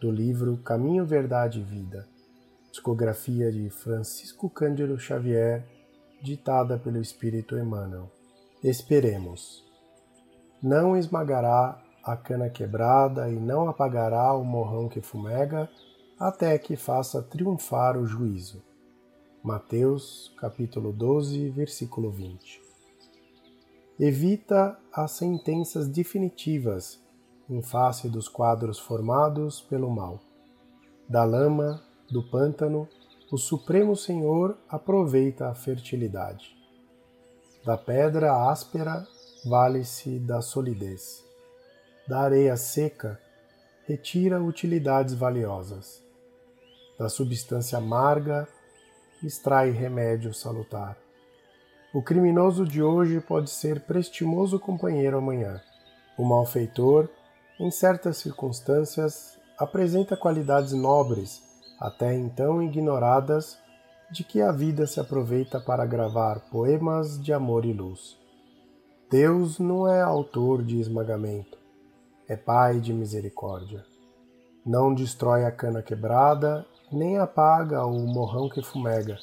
do livro Caminho, Verdade e Vida, discografia de Francisco Cândido Xavier, ditada pelo Espírito Emmanuel. Esperemos. Não esmagará a cana quebrada e não apagará o morrão que fumega, até que faça triunfar o juízo. Mateus, capítulo 12, versículo 20 evita as sentenças definitivas em face dos quadros formados pelo mal. Da lama, do pântano, o Supremo Senhor aproveita a fertilidade. Da pedra áspera, vale-se da solidez. Da areia seca, retira utilidades valiosas. Da substância amarga, extrai remédio salutar. O criminoso de hoje pode ser prestimoso companheiro amanhã. O malfeitor, em certas circunstâncias, apresenta qualidades nobres, até então ignoradas, de que a vida se aproveita para gravar poemas de amor e luz. Deus não é autor de esmagamento, é Pai de misericórdia. Não destrói a cana quebrada, nem apaga o morrão que fumega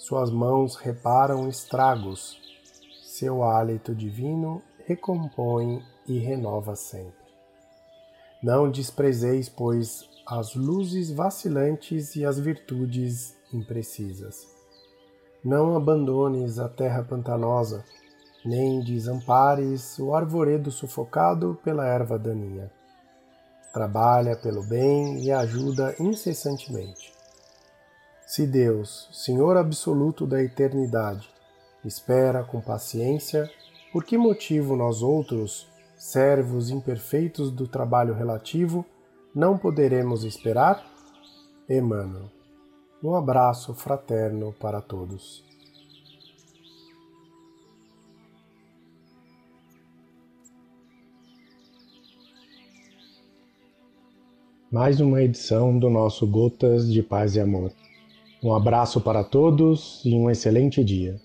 suas mãos reparam estragos, seu hálito divino recompõe e renova sempre. Não desprezeis, pois, as luzes vacilantes e as virtudes imprecisas. Não abandones a terra pantanosa, nem desampares o arvoredo sufocado pela erva daninha. Trabalha pelo bem e ajuda incessantemente. Se Deus, Senhor absoluto da eternidade, espera com paciência, por que motivo nós outros, servos imperfeitos do trabalho relativo, não poderemos esperar? Emmanuel. Um abraço fraterno para todos. Mais uma edição do nosso Gotas de Paz e Amor. Um abraço para todos e um excelente dia.